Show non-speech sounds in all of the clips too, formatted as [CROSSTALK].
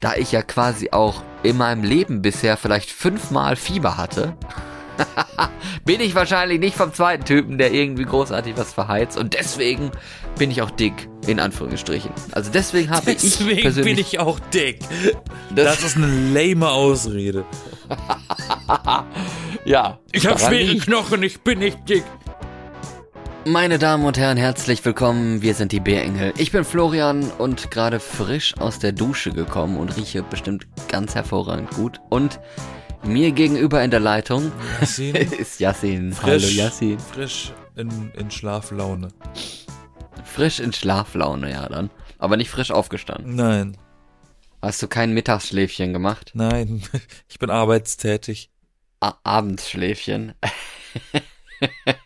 da ich ja quasi auch in meinem Leben bisher vielleicht fünfmal Fieber hatte, [LAUGHS] bin ich wahrscheinlich nicht vom zweiten Typen, der irgendwie großartig was verheizt. Und deswegen bin ich auch dick, in Anführungsstrichen. Also deswegen habe ich Deswegen persönlich... bin ich auch dick. Das- Das, ist eine lame Ausrede. [LAUGHS] ja, Ich habe schwere liegt- Knochen, ich bin nicht dick. Meine Damen und Herren, herzlich willkommen. Wir sind die Bärengel. Ich bin Florian und gerade frisch aus der Dusche gekommen und rieche bestimmt ganz hervorragend gut. Und mir gegenüber in der Leitung Yassin, [LAUGHS] ist Yassin. frisch, Hallo Yassin. frisch in, in Schlaflaune. Frisch in Schlaflaune, ja dann. Aber nicht frisch aufgestanden. Nein, Hast du kein Mittagsschläfchen gemacht? nein, [LAUGHS] ich bin arbeitstätig. A Abendschläfchen. [LAUGHS]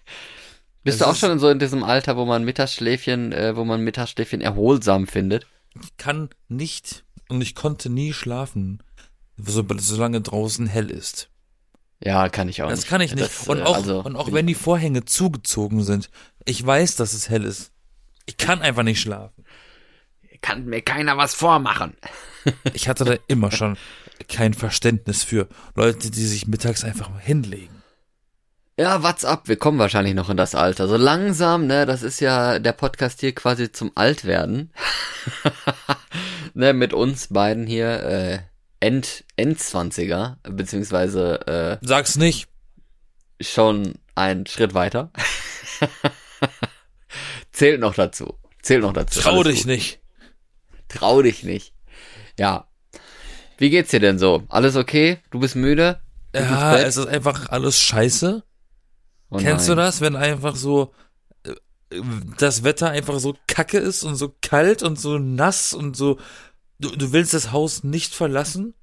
Bist Das du auch schon so in diesem Alter, wo man Mittagsschläfchen, äh, wo man Mittagsschläfchen erholsam findet? Ich kann nicht und ich konnte nie schlafen, so, solange draußen hell ist. Ja, kann ich auch Das nicht. kann ich nicht. Das, und, äh, auch, also, und auch wenn die Vorhänge zugezogen sind, ich weiß, dass es hell ist. Ich kann einfach nicht schlafen. kann mir keiner was vormachen. Ich hatte da immer schon kein Verständnis für Leute, die sich mittags einfach hinlegen. Ja, what's up? Wir kommen wahrscheinlich noch in das Alter. So langsam, ne, das ist ja der Podcast hier quasi zum Altwerden. [LAUGHS] ne, mit uns beiden hier, äh, End, Endzwanziger, beziehungsweise, Sag's nicht. äh, schon einen Schritt weiter. [LAUGHS] Zählt noch dazu. Zählt noch dazu. Trau Alles dich gut. nicht. Trau dich nicht. Ja. Wie geht's dir denn so? Alles okay? Du bist müde? Du Ja, es ist einfach alles scheiße. Oh Kennst nein. du das, wenn einfach so äh, das Wetter einfach so kacke ist und so kalt und so nass und so du, du willst das Haus nicht verlassen?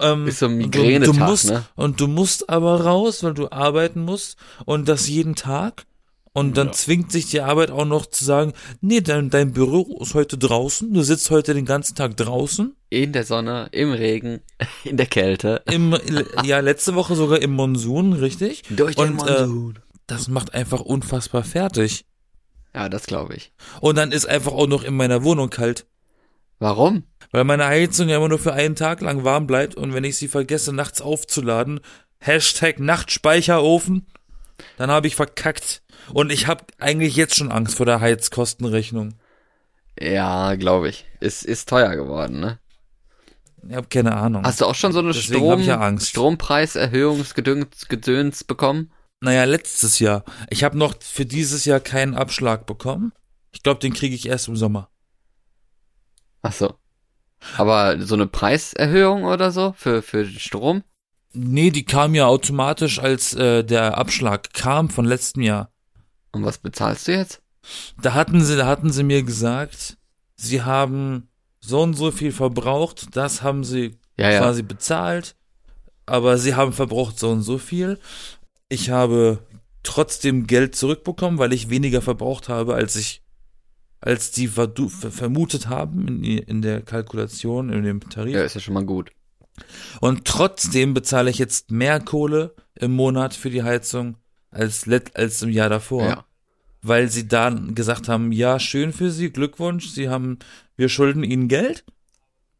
Ähm, Ist so ein du, Migränetag, du musst, ne? Und du musst aber raus, weil du arbeiten musst und das jeden Tag. Und dann Ja. zwingt sich die Arbeit auch noch zu sagen, nee, dein, dein Büro ist heute draußen, du sitzt heute den ganzen Tag draußen. In der Sonne, im Regen, [LAUGHS] in der Kälte. Im, ja, letzte Woche sogar im Monsun, richtig? Durch den Monsun. Das macht einfach unfassbar fertig. ja, das glaube ich. Und dann ist einfach auch noch in meiner Wohnung kalt. Warum? Weil meine Heizung ja immer nur für einen Tag lang warm bleibt und wenn ich sie vergesse, nachts aufzuladen, Hashtag Nachtspeicherofen, dann habe ich verkackt. Und ich habe eigentlich jetzt schon Angst vor der Heizkostenrechnung. Ja, glaube ich. Ist, ist teuer geworden, ne? Ich habe keine Ahnung. Hast du auch schon so eine Deswegen Strom, ja Angst. Strompreiserhöhungsgedöns Gedöns bekommen? Naja, letztes Jahr. Ich habe noch für dieses Jahr keinen Abschlag bekommen. Ich glaube, den kriege ich erst im Sommer. Ach so. Aber so eine Preiserhöhung oder so für, für Strom? Nee, die kam ja automatisch, als äh, der Abschlag kam von letztem Jahr. Und was bezahlst du jetzt? Da hatten sie, da hatten sie mir gesagt, sie haben so und so viel verbraucht, das haben sie Ja, ja. quasi bezahlt, aber sie haben verbraucht so und so viel. Ich habe trotzdem Geld zurückbekommen, weil ich weniger verbraucht habe, als ich, als die vermutet haben in, in der Kalkulation, in dem Tarif. Ja, ist ja schon mal gut. Und trotzdem bezahle ich jetzt mehr Kohle im Monat für die Heizung als, als im Jahr davor Ja. weil sie dann gesagt haben, ja, schön für Sie, Glückwunsch, Sie haben, wir schulden Ihnen Geld,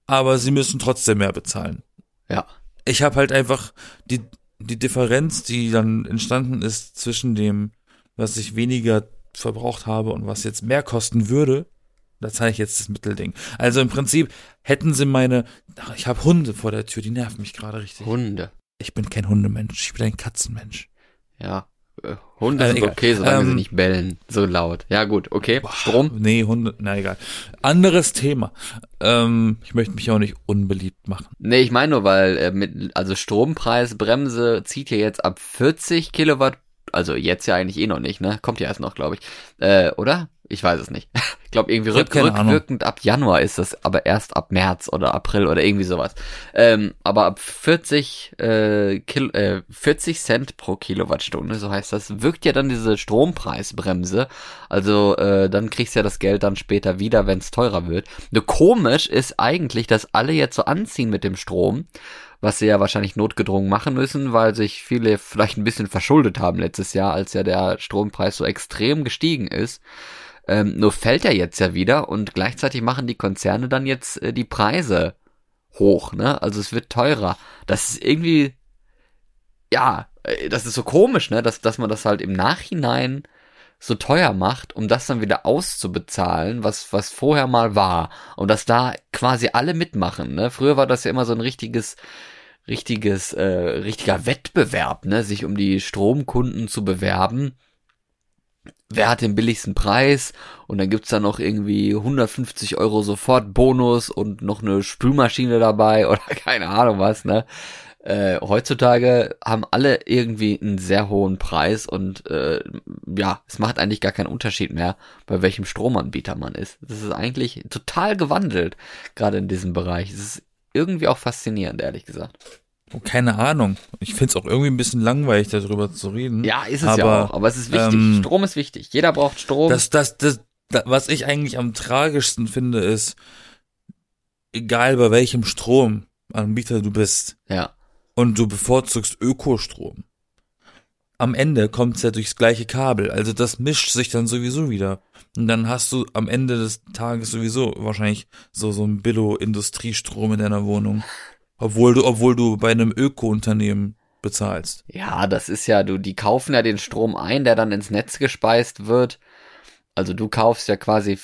aber Sie müssen trotzdem mehr bezahlen. Ja. Ich habe halt einfach die, die Differenz, die dann entstanden ist zwischen dem, was ich weniger verbraucht habe und was jetzt mehr kosten würde, da zahle ich jetzt das Mittelding. Also im Prinzip hätten sie meine, ach, ich habe Hunde vor der Tür, die nerven mich gerade richtig. Hunde. Ich bin kein Hundemensch, ich bin ein Katzenmensch. Ja. Äh, Hunde Äh, sind egal. okay, solange sie Ähm, nicht bellen. So laut. Ja, gut, okay. Strom? Nee, Hunde, na egal. Anderes Thema. Ähm, ich möchte mich auch nicht unbeliebt machen. Nee, ich meine nur, weil äh, mit, also Strompreisbremse zieht ja jetzt ab 40 Kilowatt, also jetzt ja eigentlich eh noch nicht, ne? Kommt ja erst noch, glaube ich. Äh, oder? Ich weiß es nicht. [LAUGHS] Ich glaube irgendwie Ich rück, keine Ahnung. rückwirkend ab Januar ist das, aber erst ab März oder April oder irgendwie sowas. Ähm, aber ab 40, äh, Kil äh, 40 Cent pro Kilowattstunde, so heißt das, wirkt ja dann diese Strompreisbremse. Also äh, dann kriegst du ja das Geld dann später wieder, wenn es teurer wird. Nur komisch ist eigentlich, dass alle jetzt so anziehen mit dem Strom, was sie ja wahrscheinlich notgedrungen machen müssen, weil sich viele vielleicht ein bisschen verschuldet haben letztes Jahr, als ja der Strompreis so extrem gestiegen ist. Ähm, nur fällt er jetzt ja wieder und gleichzeitig machen die Konzerne dann jetzt äh, die Preise hoch, ne? Also es wird teurer. Das ist irgendwie, ja, äh, das ist so komisch, ne? Dass, dass man das halt im Nachhinein so teuer macht, um das dann wieder auszubezahlen, was, was vorher mal war. Und dass da quasi alle mitmachen, ne? Früher war das ja immer so ein richtiges, richtiges, äh, richtiger Wettbewerb, ne? Sich um die Stromkunden zu bewerben wer hat den billigsten Preis und dann gibt's da noch irgendwie 150 Euro sofort Bonus und noch eine Spülmaschine dabei [LAUGHS] oder keine Ahnung was, ne? Äh, heutzutage haben alle irgendwie einen sehr hohen Preis und äh, ja, es macht eigentlich gar keinen Unterschied mehr, bei welchem Stromanbieter man ist. Das ist eigentlich total gewandelt, gerade in diesem Bereich. Es ist irgendwie auch faszinierend, ehrlich gesagt. Oh, keine Ahnung. Ich find's auch irgendwie ein bisschen langweilig, darüber zu reden. Ja, ist es aber, ja auch, aber es ist wichtig. ähm, Strom ist wichtig. Jeder braucht Strom. Das, das, das, das, was ich eigentlich am tragischsten finde, ist, egal bei welchem Stromanbieter du bist ja. und du bevorzugst Ökostrom, am Ende kommt's ja durchs gleiche Kabel. Also das mischt sich dann sowieso wieder. Und dann hast du am Ende des Tages sowieso wahrscheinlich so, so ein Billo-Industriestrom in deiner Wohnung. Obwohl du, obwohl du bei einem Öko-Unternehmen bezahlst. Ja, das ist ja, du, die kaufen ja den Strom ein, der dann ins Netz gespeist wird. Also du kaufst ja quasi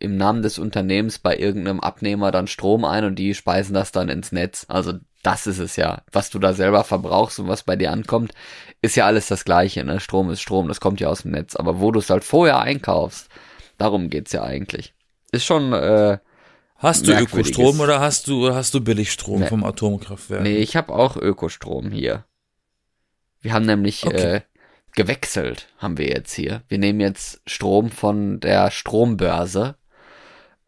im Namen des Unternehmens bei irgendeinem Abnehmer dann Strom ein und die speisen das dann ins Netz. Also das ist es ja. Was du da selber verbrauchst und was bei dir ankommt, ist ja alles das Gleiche, ne? Strom ist Strom, das kommt ja aus dem Netz. Aber wo du es halt vorher einkaufst, darum geht's ja eigentlich. Ist schon, äh, Hast du. Ökostrom oder hast du, hast du Billigstrom Nee. vom Atomkraftwerk? Nee, ich habe auch Ökostrom hier. Wir haben nämlich Okay. äh, gewechselt, haben wir jetzt hier. Wir nehmen jetzt Strom von der Strombörse.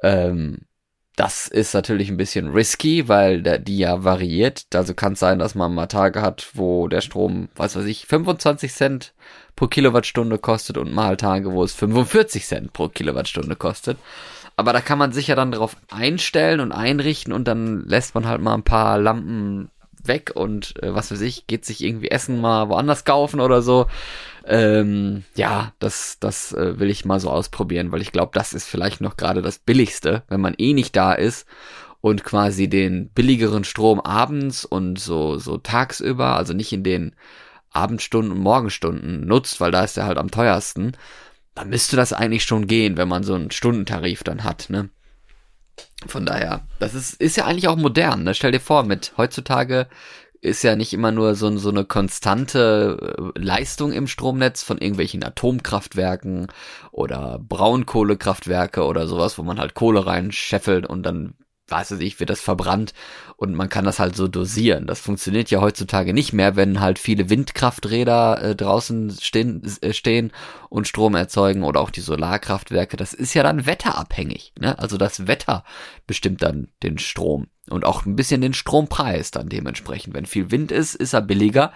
Ähm, das ist natürlich ein bisschen risky, weil der, die ja variiert. Also kann es sein, dass man mal Tage hat, wo der Strom, was weiß ich, 25 Cent pro Kilowattstunde kostet und mal Tage, wo es 45 Cent pro Kilowattstunde kostet. Aber da kann man sich ja dann darauf einstellen und einrichten und dann lässt man halt mal ein paar Lampen weg und äh, was weiß ich, geht sich irgendwie Essen mal woanders kaufen oder so. Ähm, ja, das, das äh, will ich mal so ausprobieren, weil ich glaube, das ist vielleicht noch gerade das Billigste, wenn man eh nicht da ist und quasi den billigeren Strom abends und so, so tagsüber, also nicht in den Abendstunden und Morgenstunden nutzt, weil da ist er halt am teuersten, dann müsste das eigentlich schon gehen, wenn man so einen Stundentarif dann hat, ne? Von daher, das ist, ist ja eigentlich auch modern, ne? Stell dir vor, mit heutzutage ist ja nicht immer nur so, so eine konstante äh, Leistung im Stromnetz von irgendwelchen Atomkraftwerken oder Braunkohlekraftwerke oder sowas, wo man halt Kohle reinscheffelt und dann, weiß ich, wird das verbrannt und man kann das halt so dosieren. Das funktioniert ja heutzutage nicht mehr, wenn halt viele Windkrafträder äh, draußen stehen, äh, stehen und Strom erzeugen oder auch die Solarkraftwerke. Das ist ja dann wetterabhängig. Ne? Also das Wetter bestimmt dann den Strom und auch ein bisschen den Strompreis dann dementsprechend. Wenn viel Wind ist, ist er billiger.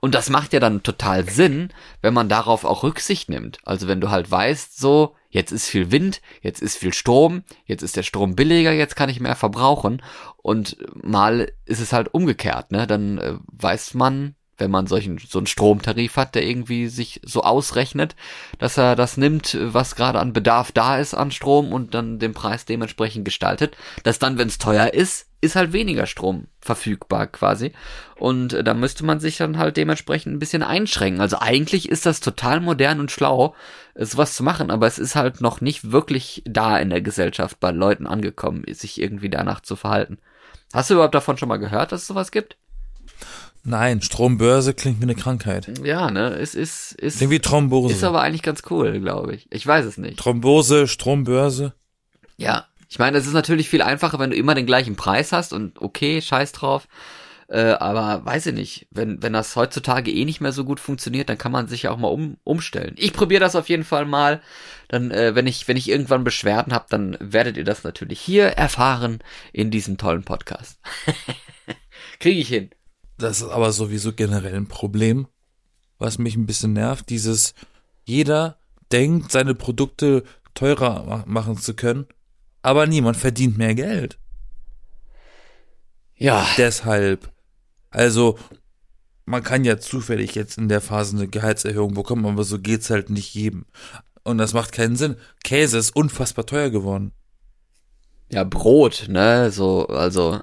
Und das macht ja dann total Sinn, wenn man darauf auch Rücksicht nimmt. Also wenn du halt weißt, so, jetzt ist viel Wind, jetzt ist viel Strom, jetzt ist der Strom billiger, jetzt kann ich mehr verbrauchen. Und mal ist es halt umgekehrt, ne? Dann äh, weiß man, wenn man solchen, so einen Stromtarif hat, der irgendwie sich so ausrechnet, dass er das nimmt, was gerade an Bedarf da ist an Strom und dann den Preis dementsprechend gestaltet, dass dann, wenn es teuer ist, ist halt weniger Strom verfügbar quasi. Und äh, da müsste man sich dann halt dementsprechend ein bisschen einschränken. Also eigentlich ist das total modern und schlau, sowas zu machen, aber es ist halt noch nicht wirklich da in der Gesellschaft bei Leuten angekommen, sich irgendwie danach zu verhalten. Hast du überhaupt davon schon mal gehört, dass es sowas gibt? Nein, Strombörse klingt wie eine Krankheit. Ja, ne, es ist, ist, Klingt wie Thrombose. ist aber eigentlich ganz cool, glaube ich. Ich weiß es nicht. Thrombose, Strombörse. Ja, ich meine, es ist natürlich viel einfacher, wenn du immer den gleichen Preis hast und okay, scheiß drauf. Äh, aber weiß ich nicht, wenn, wenn das heutzutage eh nicht mehr so gut funktioniert, dann kann man sich ja auch mal um, umstellen. Ich probiere das auf jeden Fall mal. Dann, äh, wenn ich, wenn ich irgendwann Beschwerden habe, dann werdet ihr das natürlich hier erfahren in diesem tollen Podcast. [LAUGHS] Kriege ich hin. Das ist aber sowieso generell ein Problem, was mich ein bisschen nervt. Dieses, jeder denkt, seine Produkte teurer ma- machen zu können, aber niemand verdient mehr Geld. Ja, Deshalb, also, man kann ja zufällig jetzt in der Phase eine Gehaltserhöhung bekommen, aber so geht's halt nicht jedem. Und das macht keinen Sinn. Käse ist unfassbar teuer geworden. ja, Brot, ne, so, also,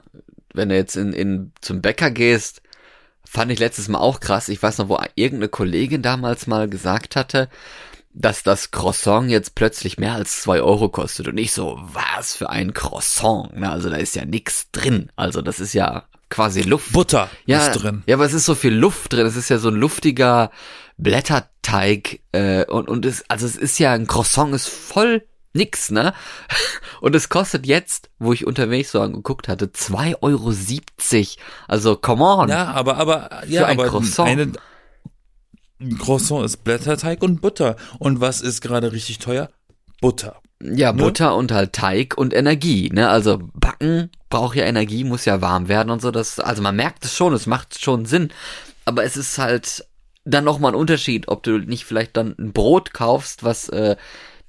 wenn du jetzt in, in zum Bäcker gehst, fand ich letztes Mal auch krass. Ich weiß noch, wo irgendeine Kollegin damals mal gesagt hatte, dass das Croissant jetzt plötzlich mehr als zwei Euro kostet. Und ich so, was für ein Croissant? Na, also da ist ja nix drin. Also das ist ja quasi Luft. Butter ja, ist drin. Ja, aber es ist so viel Luft drin. Es ist ja so ein luftiger Blätterteig. Äh, und, und es, also es ist ja, ein Croissant ist voll nix, ne? [LAUGHS] Und es kostet jetzt, wo ich unterwegs so angeguckt hatte, 2,70 Euro. Also, come on. Ja, aber, aber, ja, aber Croissant. eine, ein Croissant ist Blätterteig und Butter. Und was ist gerade richtig teuer? Butter. Ja, Ne? Butter und halt Teig und Energie, ne? Also backen braucht ja Energie, muss ja warm werden und so. Das, also man merkt es schon, es macht schon Sinn. Aber es ist halt dann nochmal ein Unterschied, ob du nicht vielleicht dann ein Brot kaufst, was äh,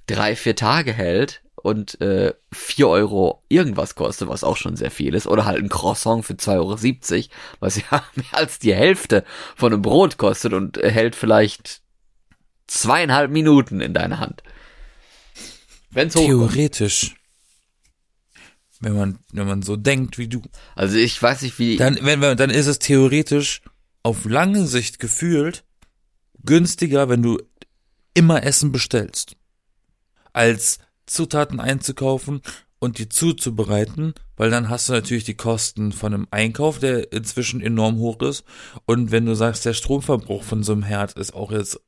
drei, vier Tage hält und äh, vier Euro irgendwas kostet, was auch schon sehr viel ist. Oder halt ein Croissant für 2,70 Euro, was ja [LAUGHS] mehr als die Hälfte von einem Brot kostet und hält vielleicht zweieinhalb Minuten in deiner Hand. Wenn's. Theoretisch. Wenn man, wenn man so denkt wie du. Also ich weiß nicht, wie. Dann, wenn, wenn, dann ist es theoretisch auf lange Sicht gefühlt günstiger, wenn du immer Essen bestellst, als Zutaten einzukaufen und die zuzubereiten, weil dann hast du natürlich die Kosten von einem Einkauf, der inzwischen enorm hoch ist. Und wenn du sagst, der Stromverbrauch von so einem Herd ist auch jetzt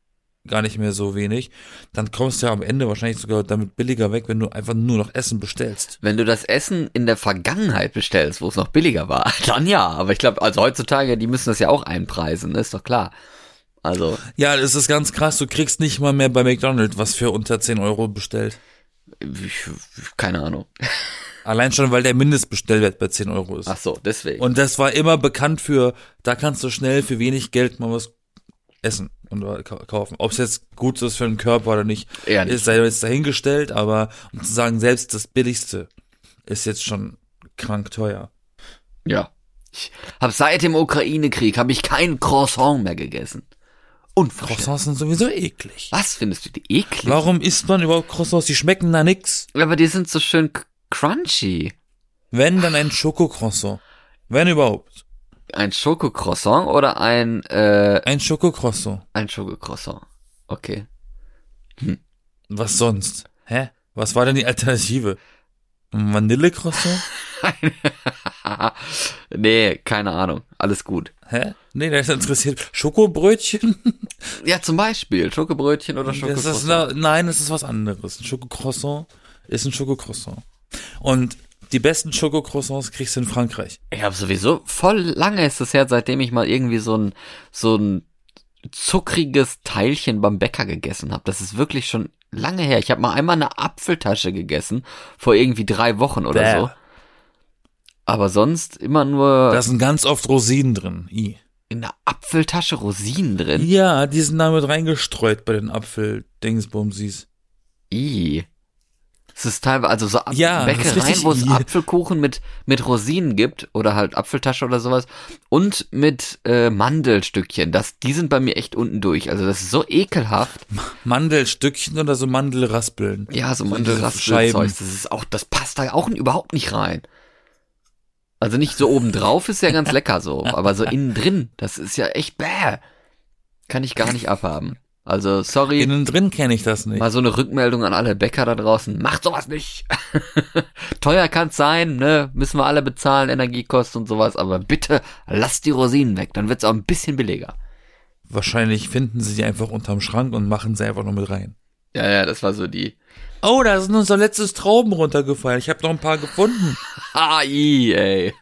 gar nicht mehr so wenig, dann kommst du ja am Ende wahrscheinlich sogar damit billiger weg, wenn du einfach nur noch Essen bestellst. Wenn du das Essen in der Vergangenheit bestellst, wo es noch billiger war, [LAUGHS] dann ja. Aber ich glaube, also heutzutage, die müssen das ja auch einpreisen, ist doch klar. Also, Ja, das ist ganz krass. Du kriegst nicht mal mehr bei McDonald's was für unter 10 Euro bestellt. Ich, keine Ahnung. Allein schon, weil der Mindestbestellwert bei 10 Euro ist. Ach so, deswegen. Und das war immer bekannt für, da kannst du schnell für wenig Geld mal was essen und ka- kaufen. Ob es jetzt gut ist für den Körper oder nicht, Eher nicht. ist jetzt dahingestellt, aber um zu sagen, selbst das Billigste ist jetzt schon krank teuer. ja. Ich habe seit dem Ukraine-Krieg habe ich kein Croissant mehr gegessen. Unverschämt. Croissants sind sowieso eklig. Was findest du die eklig? Warum isst man überhaupt Croissants? Die schmecken na nix. Aber die sind so schön crunchy. Wenn, dann ein Schokocroissant. Wenn überhaupt. Ein Schokocroissant oder ein äh, Ein Schokocroissant. ein Schokocroissant? Okay. Was sonst? Hä? Was war denn die Alternative? Vanillecroissant? [LAUGHS] [LAUGHS] nee, keine Ahnung. Alles gut. Hä? Nee, ist interessiert. Schokobrötchen? Ja, zum Beispiel Schokobrötchen oder Das Schokocroissant. nein, das ist was anderes. Ein Schokocroissant ist ein Schokocroissant. Und die besten Schokocroissants kriegst du in Frankreich. Ich habe sowieso voll lange ist es her, seitdem ich mal irgendwie so ein so ein zuckriges Teilchen beim Bäcker gegessen habe. Das ist wirklich schon lange her. Ich habe mal einmal eine Apfeltasche gegessen vor irgendwie drei Wochen oder Bäh. so. Aber sonst immer nur Da sind ganz oft Rosinen drin. I. in einer Apfeltasche Rosinen drin. Ja, die sind damit reingestreut bei den Apfel-Dingsbumsis. I. Es ist teilweise, also so Ja, Bäckereien, wo es I. Apfelkuchen mit, mit Rosinen gibt oder halt Apfeltasche oder sowas und mit äh, Mandelstückchen. Das, die sind bei mir echt unten durch. Also das ist so ekelhaft. Mandelstückchen oder so Mandelraspeln. Ja, so Mandelraspelzeug. Scheiben. Das ist auch, das passt da auch überhaupt nicht rein. Also nicht so oben drauf ist ja ganz [LAUGHS] lecker so, aber so innen drin, das ist ja echt bäh. Kann ich gar nicht abhaben. Also sorry. Innen drin kenne ich das nicht. Mal so eine Rückmeldung an alle Bäcker da draußen. Macht sowas nicht. [LAUGHS] Teuer kann's sein, ne? Müssen wir alle bezahlen, Energiekosten und sowas, aber bitte lasst die Rosinen weg, dann wird's auch ein bisschen billiger. Wahrscheinlich finden sie die einfach unterm Schrank und machen sie einfach nur mit rein. Ja, ja, das war so die. Oh, da sind unser letztes Trauben runtergefallen. Ich habe noch ein paar gefunden. [LAUGHS] AI, ey.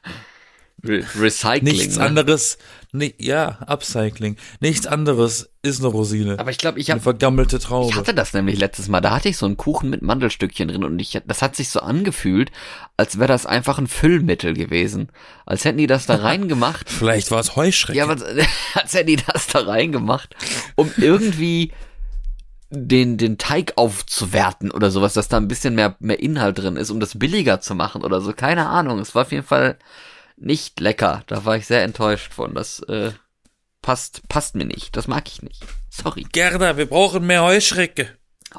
Re Recycling. Nichts ne? anderes. Nee, ja, Upcycling. Nichts anderes ist eine Rosine. Aber ich glaube, ich eine habe vergammelte Ich Traube. hatte das nämlich letztes Mal. Da hatte ich so einen Kuchen mit Mandelstückchen drin und ich, das hat sich so angefühlt, als wäre das einfach ein Füllmittel gewesen. Als hätten die das da [LAUGHS] reingemacht. Vielleicht war es Heuschrecken. ja, aber [LAUGHS] als hätten die das da reingemacht, um irgendwie den, den Teig aufzuwerten oder sowas, dass da ein bisschen mehr, mehr Inhalt drin ist, um das billiger zu machen oder so. Keine Ahnung. Es war auf jeden Fall nicht lecker. Da war ich sehr enttäuscht von. Das äh, passt, passt mir nicht. Das mag ich nicht. Sorry. Gerda, wir brauchen mehr Heuschrecke.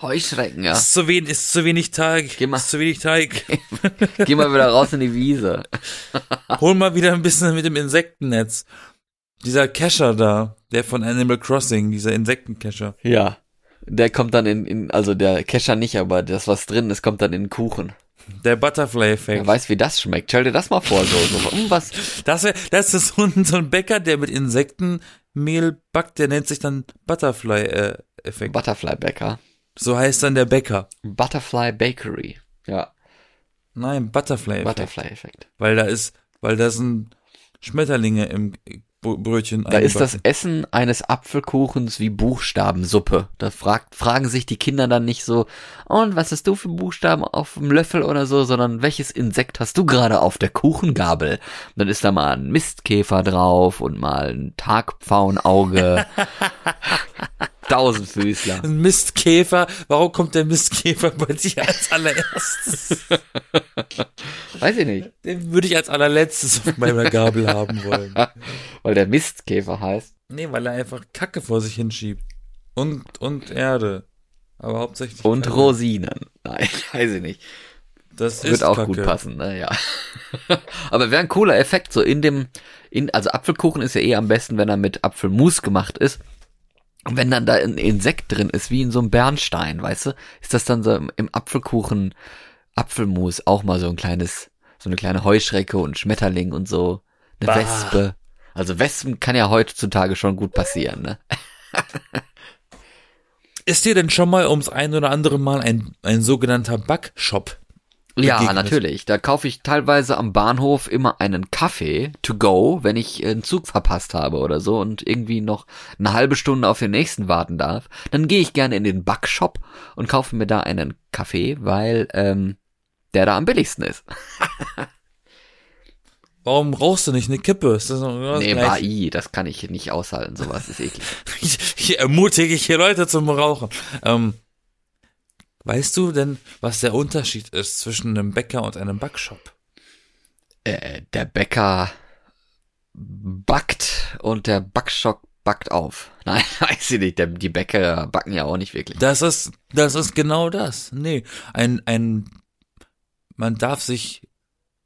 Heuschrecken, ja. Ist zu wenig, ist zu wenig Teig. Geh mal. Ist zu wenig Teig. [LAUGHS] Geh mal wieder raus in die Wiese. [LAUGHS] Hol mal wieder ein bisschen mit dem Insektennetz. Dieser Kescher da, der von Animal Crossing, dieser Insektenkescher. Ja. Der kommt dann in, in also der Kescher nicht, aber das, was drin ist, kommt dann in den Kuchen. Der Butterfly-Effekt. Wer weiß, wie das schmeckt. Stell dir das mal vor, so, so was. Das, wär, das ist so ein, so ein Bäcker, der mit Insektenmehl backt, der nennt sich dann Butterfly-Effekt. Butterfly Bäcker. so heißt dann der Bäcker. Butterfly Bakery. Ja, Nein, Butterfly-Effekt. Butterfly-Effekt. Weil da ist, weil da sind Schmetterlinge im Brötchen Da ist das. Essen eines Apfelkuchens wie Buchstabensuppe. Da fragt, fragen sich die Kinder dann nicht so, und was hast du für Buchstaben auf dem Löffel oder so, sondern welches Insekt hast du gerade auf der Kuchengabel? Dann ist da mal ein Mistkäfer drauf und mal ein Tagpfauenauge. [LAUGHS] Tausendfüßler. Ein Mistkäfer. Warum kommt der Mistkäfer bei dir als allererstes? Weiß ich nicht. Den würde ich als allerletztes auf meiner Gabel haben wollen. [LAUGHS] Weil der Mistkäfer heißt. Nee, weil er einfach Kacke vor sich hinschiebt. Und, und Erde. Aber hauptsächlich. Und Kacke. Rosinen. Nein, [LAUGHS] weiß ich nicht. Das ist Wird auch Kacke. gut passen, naja. [LAUGHS] Aber wäre ein cooler Effekt, so in dem, in, also Apfelkuchen ist ja eh am besten, wenn er mit Apfelmus gemacht ist. Und wenn dann da ein Insekt drin ist, wie in so einem Bernstein, weißt du, ist das dann so im, Apfelkuchen Apfelmus auch mal so ein kleines, so eine kleine Heuschrecke und Schmetterling und so, eine Bah. Wespe. Also Wespen kann ja heutzutage schon gut passieren, ne? [LAUGHS] Ist dir denn schon mal ums ein oder andere Mal ein, ein sogenannter Backshop? Ja, begegnet? natürlich. Da kaufe ich teilweise am Bahnhof immer einen Kaffee to go, wenn ich einen Zug verpasst habe oder so und irgendwie noch eine halbe Stunde auf den nächsten warten darf. Dann gehe ich gerne in den Backshop und kaufe mir da einen Kaffee, weil ähm, der da am billigsten ist. [LAUGHS] Warum rauchst du nicht eine Kippe? Ist das nee, Gleiche? Bai, das kann ich nicht aushalten. Sowas ist eklig. [LAUGHS] Ich, hier ermutige ich hier Leute zum Rauchen. Ähm, weißt du denn, was der Unterschied ist zwischen einem Bäcker und einem Backshop? Äh, der Bäcker backt und der Backstock backt auf. [LAUGHS] Nein, weiß ich nicht. Der, die Bäcker backen ja auch nicht wirklich. Das ist, das ist genau das. Nee, ein, ein, man darf sich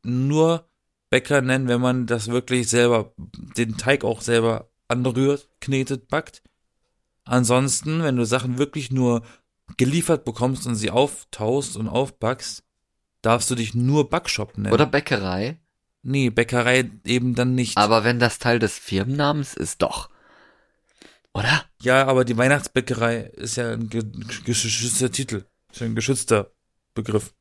nur Bäcker nennen, wenn man das wirklich selber, den Teig auch selber anrührt, knetet, backt. Ansonsten, wenn du Sachen wirklich nur geliefert bekommst und sie auftaust und aufbackst, darfst du dich nur Backshop nennen. Oder Bäckerei. Nee, Bäckerei eben dann nicht. Aber wenn das Teil des Firmennamens ist, doch. Oder? ja, aber die Weihnachtsbäckerei ist ja ein ge geschützter Titel. Ist ja ein geschützter Begriff.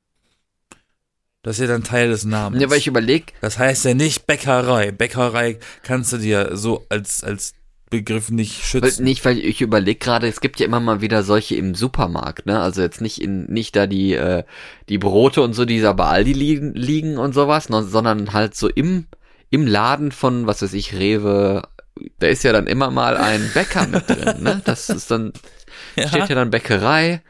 Das ist ja dann Teil des Namens. Ja, weil ich überleg, das heißt ja nicht Bäckerei. Bäckerei kannst du dir so als, als Begriff nicht schützen. nicht, weil ich überleg gerade, es gibt ja immer mal wieder solche im Supermarkt, ne? Also jetzt nicht in, nicht da die, äh, die Brote und so, die da bei Aldi liegen, liegen und sowas, sondern halt so im, im Laden von, was weiß ich, Rewe, da ist ja dann immer mal ein Bäcker mit drin, ne? [LAUGHS] Das ist dann, steht ja dann Bäckerei.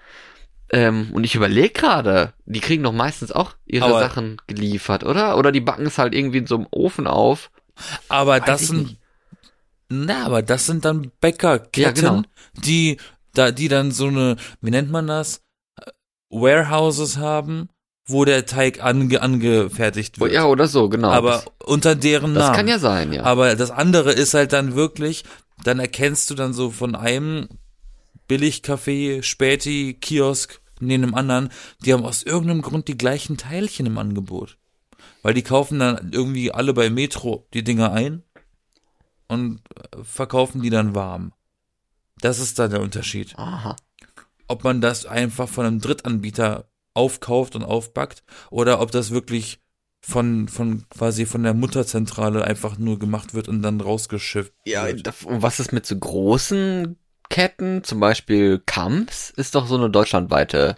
Ähm, und ich überleg gerade, die kriegen doch meistens auch ihre Aber- Sachen geliefert, oder? Oder die backen es halt irgendwie in so einem Ofen auf. aber Weiß das sind, nicht. Na, aber das sind dann Bäckerketten, Ja, genau. die, da, die dann so eine, wie nennt man das? Äh, Warehouses haben, wo der Teig ange, angefertigt wird. ja, oder so, genau. aber das, unter deren das Namen. kann ja sein, ja. Aber das andere ist halt dann wirklich, dann erkennst du dann so von einem Billigcafé, Späti, Kiosk, neben dem anderen, die haben aus irgendeinem Grund die gleichen Teilchen im Angebot. Weil die kaufen dann irgendwie alle bei Metro die Dinger ein und verkaufen die dann warm. Das ist da der Unterschied. Aha. Ob man das einfach von einem Drittanbieter aufkauft und aufbackt oder ob das wirklich von, von quasi von der Mutterzentrale einfach nur gemacht wird und dann rausgeschifft Ja, wird. und was ist mit so großen Ketten? Zum Beispiel Kamps ist doch so eine deutschlandweite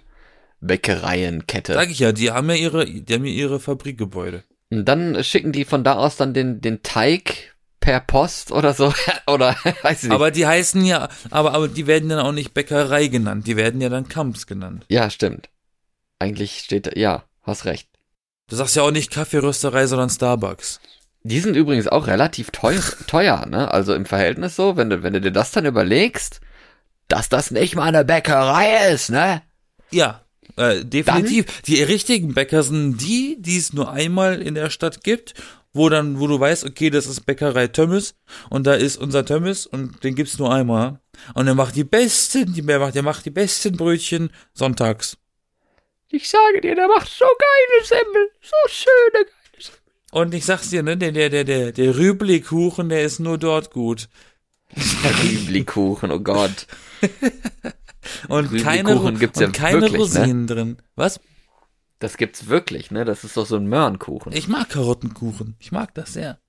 Bäckereienkette. Sag ich ja, die haben ja ihre, die haben ja ihre Fabrikgebäude. Und dann schicken die von da aus dann den, den Teig per Post oder so. [LAUGHS] oder weiß ich nicht. Aber die heißen ja, aber, aber die werden dann auch nicht Bäckerei genannt, die werden ja dann Kamps genannt. ja, stimmt. Eigentlich steht, da- ja, hast recht. Du sagst ja auch nicht Kaffeerösterei, sondern Starbucks. Die sind übrigens auch relativ teuer, [LAUGHS] teuer, ne? Also im Verhältnis so, wenn du, wenn du dir das dann überlegst, dass das nicht mal eine Bäckerei ist, ne? Ja, äh, definitiv. Die richtigen Bäcker sind die, die es nur einmal in der Stadt gibt, wo dann, wo du weißt, okay, das ist Bäckerei Tömmes und da ist unser Tömmes und den gibt's nur einmal. Und er macht die besten, die, der macht, der macht die besten Brötchen sonntags. Ich sage dir, der macht so geile Semmel, so schöne geile Semmel. Und ich sag's dir, ne, der, der, der, der, der Rüblikuchen, der ist nur dort gut. Rüblikuchen, oh Gott. [LAUGHS] Und keine, Rüblikuchen gibt's und ja keine wirklich, ne? Rosinen drin. Was? Das gibt's wirklich, ne? Das ist doch so ein Möhrenkuchen. Ich mag Karottenkuchen. Ich mag das sehr.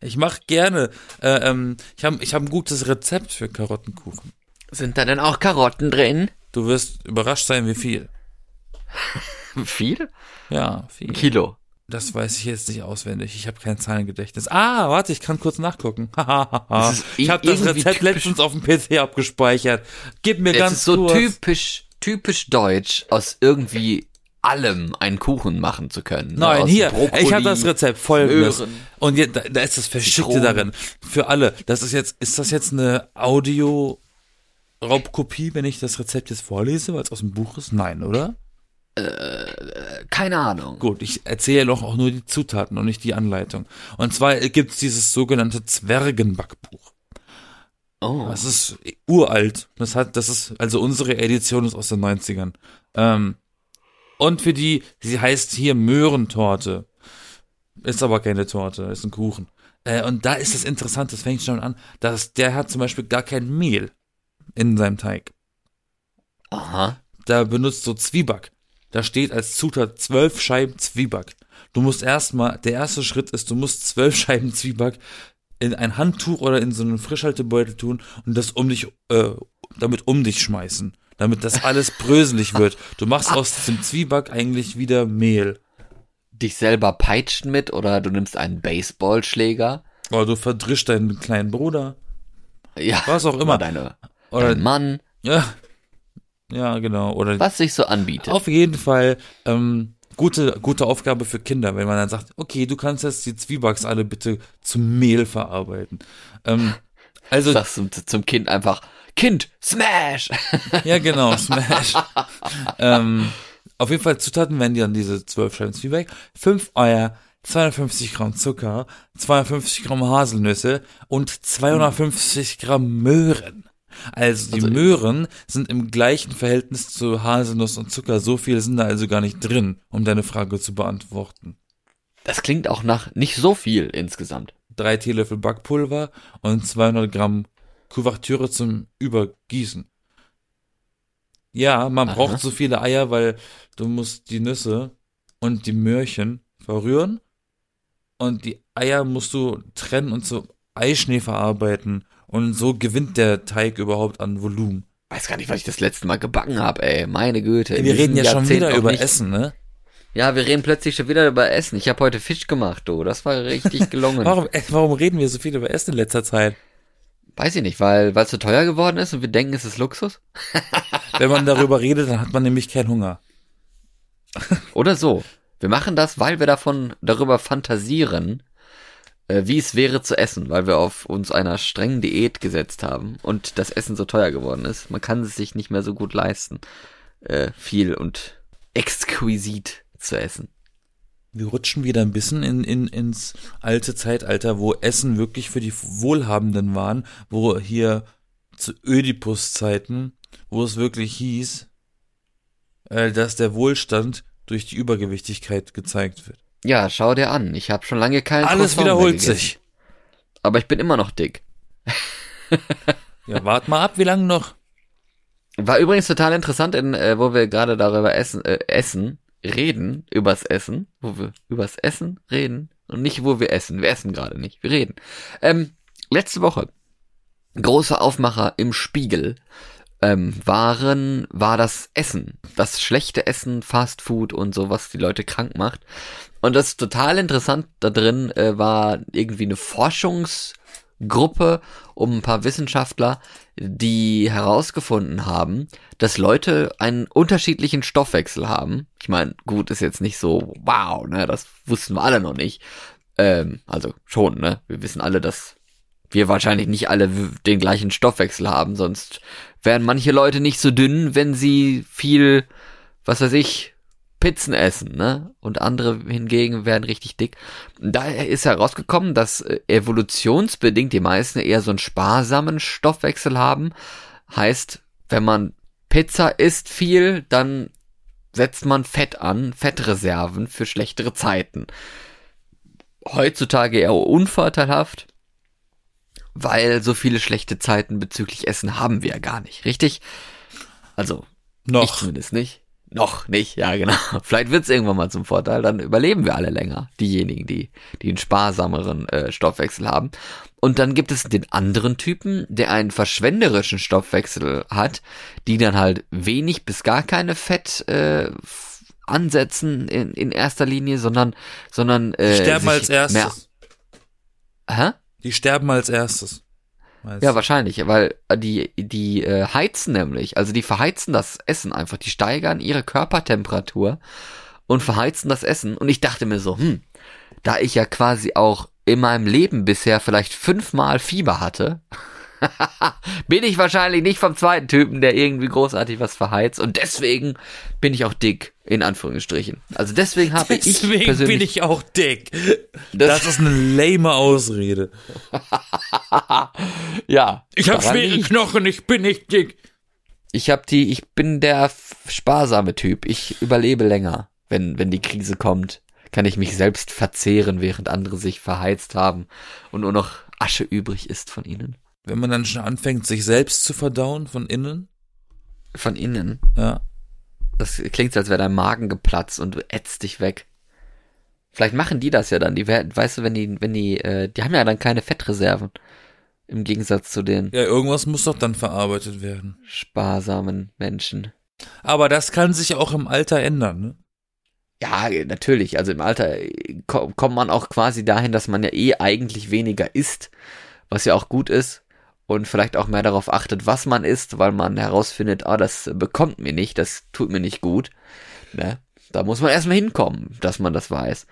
Ich mach gerne. Äh, ähm, ich habe ich hab ein gutes Rezept für Karottenkuchen. Sind da denn auch Karotten drin? Du wirst überrascht sein, wie viel. [LAUGHS] Viel? Ja, viel. Ein Kilo. Das weiß ich jetzt nicht auswendig. Ich habe kein Zahlengedächtnis. Ah, warte, ich kann kurz nachgucken. [LAUGHS] Ich habe das Rezept letztens auf dem PC abgespeichert. Gib mir Es ganz ist so kurz. typisch, typisch deutsch, aus irgendwie allem einen Kuchen machen zu können. ne? Nein, hier, Brokkoli, ich habe das Rezept folgendes. Möhren. Und jetzt, da, da ist das Verschickte Zitronen. darin. Für alle. Das ist jetzt, ist das jetzt eine Audio Raubkopie, wenn ich das Rezept jetzt vorlese, weil es aus dem Buch ist? Nein, oder? Keine Ahnung. Gut, ich erzähle doch auch nur die Zutaten und nicht die Anleitung. Und zwar gibt's dieses sogenannte Zwergenbackbuch. Oh. Das ist uralt. Das hat, das ist, also unsere Edition ist aus den 90ern. Ähm, und für die, sie heißt hier Möhrentorte. Ist aber keine Torte, ist ein Kuchen. Äh, und da ist das interessant, das fängt schon an, dass der hat zum Beispiel gar kein Mehl in seinem Teig. Aha. Da benutzt so Zwieback. Da steht als Zutat zwölf Scheiben Zwieback. Du musst erstmal, der erste Schritt ist, du musst zwölf Scheiben Zwieback in ein Handtuch oder in so einen Frischhaltebeutel tun und das um dich, äh, damit um dich schmeißen. Damit das alles bröselig [LAUGHS] wird. Du machst aus dem Zwieback eigentlich wieder Mehl. Dich selber peitschen mit oder du nimmst einen Baseballschläger. Oder du verdrischst deinen kleinen Bruder. Ja. Was auch immer. Deine, Oder, dein Mann. ja. Ja, genau. Oder Was sich so anbietet. Auf jeden Fall ähm, gute, gute Aufgabe für Kinder, wenn man dann sagt, okay, du kannst jetzt die Zwiebacks alle bitte zum Mehl verarbeiten. Ähm, also, Sagst du zum Kind einfach, Kind, smash! [LAUGHS] ja genau, Smash. ähm, auf jeden Fall Zutaten werden die dann diese 12 Scheiben Zwieback, 5 Eier, 250 Gramm Zucker, 250 Gramm Haselnüsse und 250 Gramm Möhren. Also die Also- Möhren sind im gleichen Verhältnis zu Haselnuss und Zucker. So viel sind da also gar nicht drin, um deine Frage zu beantworten. Das klingt auch nach nicht so viel insgesamt. Drei Teelöffel Backpulver und 200 Gramm Kuvertüre zum Übergießen. Ja, man Aha. braucht so viele Eier, weil du musst die Nüsse und die Möhrchen verrühren und die Eier musst du trennen und zu Eischnee verarbeiten und so gewinnt der Teig überhaupt an Volumen. Weiß gar nicht, was ich das letzte Mal gebacken habe, ey. Meine Güte. Wir reden ja schon Jahrzehnt wieder auch über nicht. Essen, ne? Ja, wir reden plötzlich schon wieder über Essen. Ich habe heute Fisch gemacht, du. Das war richtig [LAUGHS] gelungen. Warum, warum reden wir so viel über Essen in letzter Zeit? Weiß ich nicht, weil weil es so teuer geworden ist und wir denken, es ist Luxus? [LAUGHS] Wenn man darüber redet, dann hat man nämlich keinen Hunger. [LAUGHS] Oder so. Wir machen das, weil wir davon darüber fantasieren, äh, wie es wäre zu essen, weil wir auf uns einer strengen Diät gesetzt haben und das Essen so teuer geworden ist. Man kann es sich nicht mehr so gut leisten, äh, viel und exquisit zu essen. Wir rutschen wieder ein bisschen in, in, ins alte Zeitalter, wo Essen wirklich für die Wohlhabenden waren, wo hier zu Ödipus-Zeiten, wo es wirklich hieß, äh, dass der Wohlstand durch die Übergewichtigkeit gezeigt wird. Ja, schau dir an. Ich habe schon lange keinen Alles Croissant wiederholt sich. Aber ich bin immer noch dick. [LAUGHS] Ja, wart mal ab, wie lange noch? War übrigens total interessant, in, äh, wo wir gerade darüber essen, äh, essen, reden, übers Essen, wo wir übers Essen reden und nicht, wo wir essen. Wir essen gerade nicht, wir reden. Ähm, letzte Woche, großer Aufmacher im Spiegel, ähm, waren, war das Essen. Das schlechte Essen, Fast Food und so, was die Leute krank macht. Und das total interessant da drin äh, war irgendwie eine Forschungsgruppe um ein paar Wissenschaftler, die herausgefunden haben, dass Leute einen unterschiedlichen Stoffwechsel haben. Ich meine, gut, ist jetzt nicht so, wow, ne, das wussten wir alle noch nicht. Ähm, also schon, ne, wir wissen alle, dass wir wahrscheinlich nicht alle den gleichen Stoffwechsel haben, sonst wären manche Leute nicht so dünn, wenn sie viel, was weiß ich, Pizzen essen, ne? Und andere hingegen werden richtig dick. Daher ist herausgekommen, dass äh, evolutionsbedingt die meisten eher so einen sparsamen Stoffwechsel haben. Heißt, wenn man Pizza isst viel, dann setzt man Fett an, Fettreserven für schlechtere Zeiten. Heutzutage eher unvorteilhaft, weil so viele schlechte Zeiten bezüglich Essen haben wir ja gar nicht, richtig? Also, Noch. ich zumindest nicht. Noch nicht, ja genau. [LAUGHS] Vielleicht wird's irgendwann mal zum Vorteil, dann überleben wir alle länger. Diejenigen, die, die einen sparsameren äh, Stoffwechsel haben. Und dann gibt es den anderen Typen, der einen verschwenderischen Stoffwechsel hat, die dann halt wenig bis gar keine Fett äh, ansetzen in, in erster Linie, sondern sondern Die äh, sterben sich als erstes. Mehr, hä? Die sterben als erstes. Meinst Ja, wahrscheinlich, weil äh, die, die äh, heizen nämlich, also die verheizen das Essen einfach, die steigern ihre Körpertemperatur und verheizen das Essen. Und ich dachte mir so, hm, da ich ja quasi auch in meinem Leben bisher vielleicht fünfmal Fieber hatte, [LAUGHS] bin ich wahrscheinlich nicht vom zweiten Typen, der irgendwie großartig was verheizt. Und deswegen bin ich auch dick, in Anführungsstrichen. Also deswegen habe ich Deswegen persönlich... bin ich auch dick. das, Das ist eine lame Ausrede. [LAUGHS] ja, Ich habe schwere liegt's. Knochen, ich bin nicht dick. Ich hab die, ich bin der sparsame Typ. Ich überlebe länger, wenn, wenn die Krise kommt. Kann ich mich selbst verzehren, während andere sich verheizt haben und nur noch Asche übrig ist von ihnen. Wenn man dann schon anfängt, sich selbst zu verdauen von innen, Von innen. ja. Das klingt so, als wäre dein Magen geplatzt und du ätzt dich weg. Vielleicht machen die das ja dann. Die weißt du, wenn die, wenn die, äh, die haben ja dann keine Fettreserven. Im Gegensatz zu den Ja, irgendwas muss doch dann verarbeitet werden. sparsamen Menschen. Aber das kann sich auch im Alter ändern, ne? Ja, natürlich. Also im Alter äh, ko- kommt man auch quasi dahin, dass man ja eh eigentlich weniger isst, was ja auch gut ist. Und vielleicht auch mehr darauf achtet, was man isst, weil man herausfindet, ah, das bekommt mir nicht, das tut mir nicht gut. Ne? Da muss man erstmal hinkommen, dass man das weiß.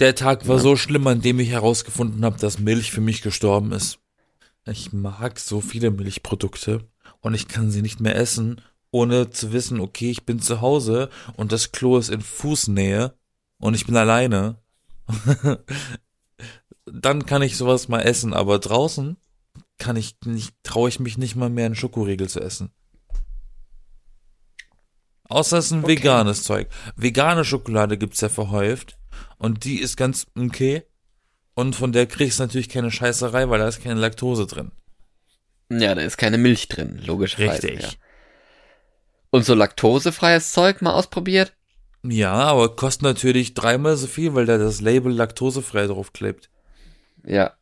Der Tag war Ja. so schlimm, an dem ich herausgefunden habe, dass Milch für mich gestorben ist. Ich mag so viele Milchprodukte und ich kann sie nicht mehr essen, ohne zu wissen, okay, ich bin zu Hause und das Klo ist in Fußnähe und ich bin alleine. [LAUGHS] Dann kann ich sowas mal essen, aber draußen kann ich nicht, traue ich mich nicht mal mehr einen Schokoriegel zu essen. Außer es ist ein Okay. veganes Zeug. Vegane Schokolade gibt's ja verhäuft. Und die ist ganz okay. Und von der kriegst du natürlich keine Scheißerei, weil da ist keine Laktose drin. Ja, da ist keine Milch drin, logischerweise. Richtig. Ja. Und so laktosefreies Zeug mal ausprobiert? Ja, aber kostet natürlich dreimal so viel, weil da das Label laktosefrei draufklebt. Ja.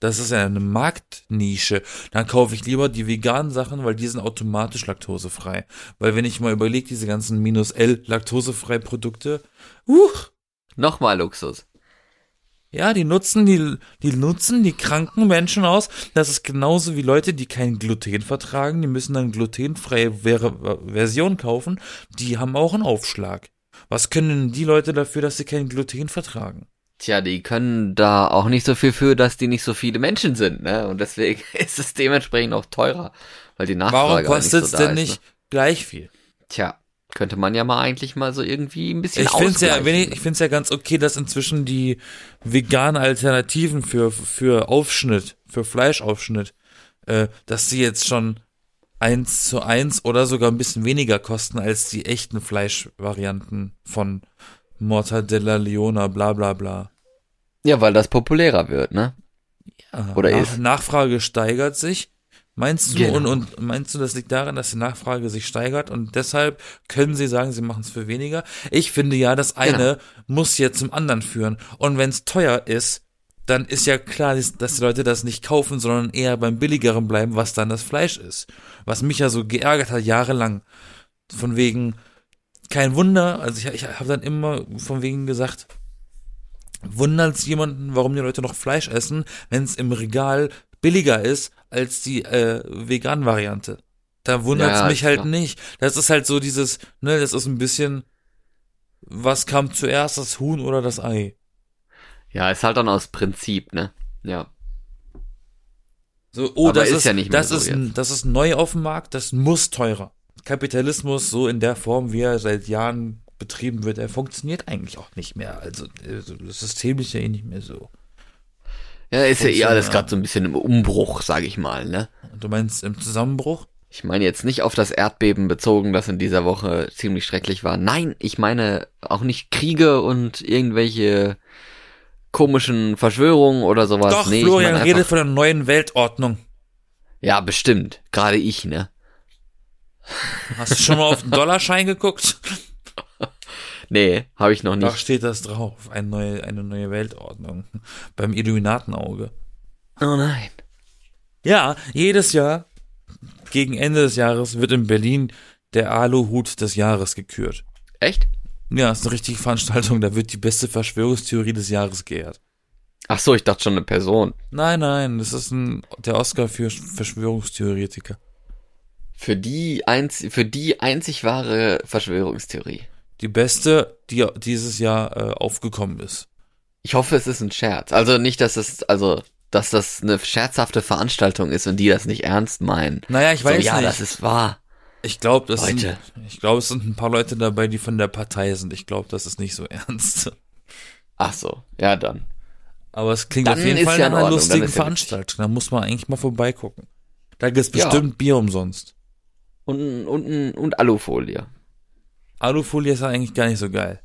Das ist ja eine Marktnische. Dann kaufe ich lieber die veganen Sachen, weil die sind automatisch laktosefrei. Weil wenn ich mal überlege, diese ganzen minus L laktosefrei Produkte, uch, Nochmal Luxus. ja, die nutzen die, die nutzen die kranken Menschen aus. Das ist genauso wie Leute, die kein Gluten vertragen, die müssen dann glutenfreie Ver Version kaufen. Die haben auch einen Aufschlag. Was können die Leute dafür, dass sie kein Gluten vertragen? Tja, die können da auch nicht so viel für, dass die nicht so viele Menschen sind, ne? Und deswegen [LAUGHS] ist es dementsprechend auch teurer, weil die Nachfrage Warum halt kostet nicht es so denn ist, nicht Ne? gleich viel? Tja, könnte man ja mal eigentlich mal so irgendwie ein bisschen Ich finde es ja, wenn ich, ich find's ja ganz okay, dass inzwischen die veganen Alternativen für, für Aufschnitt, für Fleischaufschnitt, äh, dass sie jetzt schon eins zu eins oder sogar ein bisschen weniger kosten als die echten Fleischvarianten von Mortadella Leona, bla bla bla. Ja, weil das populärer wird, ne? Ja, Oder Nach, ist- Nachfrage steigert sich. Meinst du, Genau. und, und meinst du, das liegt daran, dass die Nachfrage sich steigert und deshalb können sie sagen, sie machen es für weniger? Ich finde ja, das eine muss ja zum anderen führen. Und wenn es teuer ist, dann ist ja klar, dass die Leute das nicht kaufen, sondern eher beim billigeren bleiben, was dann das Fleisch ist. Was mich ja so geärgert hat, jahrelang. Von wegen, kein Wunder, also ich, ich habe dann immer von wegen gesagt, wundert's jemanden, warum die Leute noch Fleisch essen, wenn es im Regal billiger ist als die äh, vegan Variante. Da wundert's Ja, mich halt klar. nicht. Das ist halt so dieses, ne, das ist ein bisschen, was kam zuerst, das Huhn oder das Ei? Ja, ist halt dann aus Prinzip, ne? Ja. So, oh, Aber das ist ja nicht mehr das so ist, das ist neu auf dem Markt, das muss teurer. Kapitalismus, so in der Form, wie er seit Jahren betrieben wird, er funktioniert eigentlich auch nicht mehr. Also, äh, das System ist ja eh nicht mehr so. Ja, ist ja eh alles gerade so ein bisschen im Umbruch, sag ich mal, ne? Und du meinst im Zusammenbruch? Ich meine jetzt nicht auf das Erdbeben bezogen, das in dieser Woche ziemlich schrecklich war. Nein, ich meine auch nicht Kriege und irgendwelche komischen Verschwörungen oder sowas. Doch, nee, Florian ich meine redet von der neuen Weltordnung. Ja, bestimmt. Gerade ich, ne? Hast du schon mal auf den Dollarschein geguckt? Nee, habe ich noch Da nicht. steht das drauf. Eine neue, eine neue Weltordnung. Beim Illuminatenauge. Oh nein. Ja, jedes Jahr, gegen Ende des Jahres, wird in Berlin der Aluhut des Jahres gekürt. Echt? Ja, ist eine richtige Veranstaltung, da wird die beste Verschwörungstheorie des Jahres geehrt. Ach so, ich dachte schon eine Person. Nein, nein, das ist ein, der Oscar für Verschwörungstheoretiker. Für die, einz für die einzig wahre Verschwörungstheorie. Die beste, die dieses Jahr äh, aufgekommen ist. Ich hoffe, es ist ein Scherz. Also nicht, dass es, also, dass das eine scherzhafte Veranstaltung ist und die das nicht ernst meinen. Naja, ich weiß so, ja, nicht. das ist wahr. Ich glaube, das sind, ich glaube, es sind ein paar Leute dabei, die von der Partei sind. Ich glaube, das ist nicht so [LAUGHS] ernst. Ach so, ja dann. Aber es klingt Dann auf jeden Fall ja nach in einer Ordnung, lustigen ja Veranstaltung. Da muss man eigentlich mal vorbeigucken. Da gibt's Ja. bestimmt Bier umsonst. Und, und, und Alufolie. Alufolie ist eigentlich gar nicht so geil.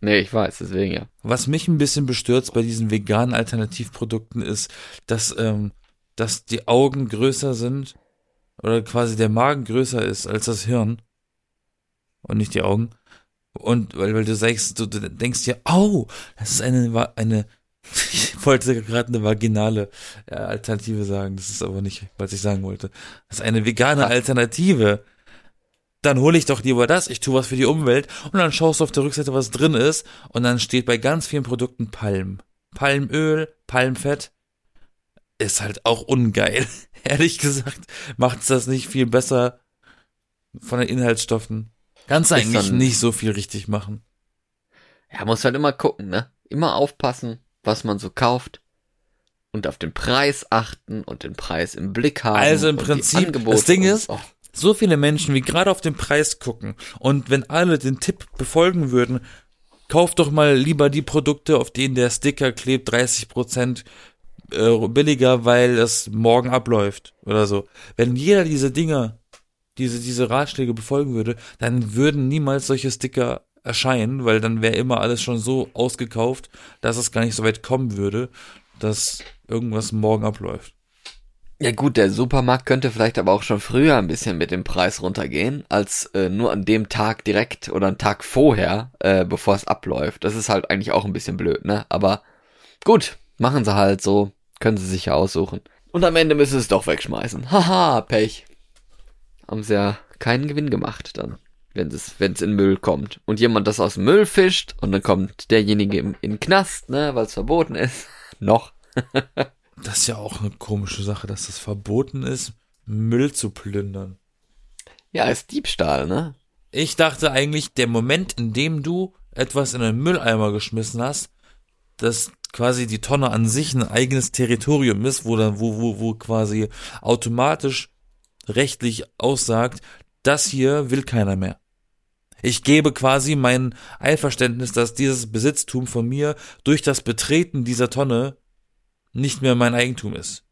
Nee, ich weiß, deswegen ja. Was mich ein bisschen bestürzt bei diesen veganen Alternativprodukten ist, dass, ähm, dass die Augen größer sind oder quasi der Magen größer ist als das Hirn und nicht die Augen. Und weil, weil du sagst, du, du denkst dir, oh, das ist eine, eine, [LAUGHS] ich wollte gerade eine vaginale äh, Alternative sagen, das ist aber nicht, was ich sagen wollte. Das ist eine vegane? Alternative. Dann hole ich doch lieber das, ich tue was für die Umwelt und dann schaust du auf der Rückseite, was drin ist und dann steht bei ganz vielen Produkten Palm. Palmöl, Palmfett ist halt auch ungeil. [LAUGHS] Ehrlich gesagt, macht's das nicht viel besser von den Inhaltsstoffen. Kannst eigentlich dann- nicht so viel richtig machen. Ja, muss halt immer gucken, ne? Immer aufpassen, was man so kauft. Und auf den Preis achten und den Preis im Blick haben. Also im Prinzip, das Ding ist, oh, So viele Menschen, wie gerade auf den Preis gucken und wenn alle den Tipp befolgen würden, kauf doch mal lieber die Produkte, auf denen der Sticker klebt, 30% äh, billiger, weil es morgen abläuft oder so. Wenn jeder diese Dinger, diese, diese Ratschläge befolgen würde, dann würden niemals solche Sticker erscheinen, weil dann wäre immer alles schon so ausgekauft, dass es gar nicht so weit kommen würde, dass irgendwas morgen abläuft. Ja gut, der Supermarkt könnte vielleicht aber auch schon früher ein bisschen mit dem Preis runtergehen, als äh, nur an dem Tag direkt oder einen Tag vorher, äh, bevor es abläuft. Das ist halt eigentlich auch ein bisschen blöd, ne? Aber gut, machen sie halt so, können sie sich ja aussuchen. Und am Ende müssen sie es doch wegschmeißen. Haha, Pech. Haben sie ja keinen Gewinn gemacht dann, wenn es wenn es in Müll kommt. Und jemand das aus dem Müll fischt und dann kommt derjenige im, in den Knast, ne, weil es verboten ist. [LAUGHS] Noch. [LAUGHS] Das ist ja auch eine komische Sache, dass es verboten ist, Müll zu plündern. Ja, ist Diebstahl, ne? Ich dachte eigentlich, der Moment, in dem du etwas in einen Mülleimer geschmissen hast, dass quasi die Tonne an sich ein eigenes Territorium ist, wo dann, wo, wo, wo quasi automatisch rechtlich aussagt, das hier will keiner mehr. Ich gebe quasi mein Einverständnis, dass dieses Besitztum von mir durch das Betreten dieser Tonne nicht mehr mein Eigentum ist.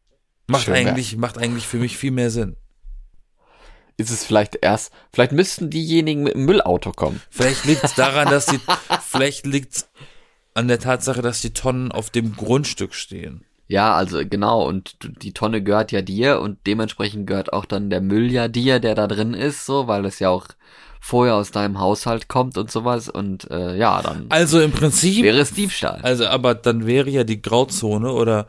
Macht Schön eigentlich, macht eigentlich für mich viel mehr Sinn. ist es vielleicht erst, vielleicht müssten diejenigen mit dem Müllauto kommen. Vielleicht liegt es daran, dass die, [LAUGHS] vielleicht liegt es an der Tatsache, dass die Tonnen auf dem Grundstück stehen. Ja, also genau, und du- die Tonne gehört ja dir und dementsprechend gehört auch dann der Müll ja dir, der da drin ist, so, weil es ja auch vorher aus deinem Haushalt kommt und sowas und äh, ja, dann Also im Prinzip, wäre es Diebstahl. also aber dann wäre ja die Grauzone oder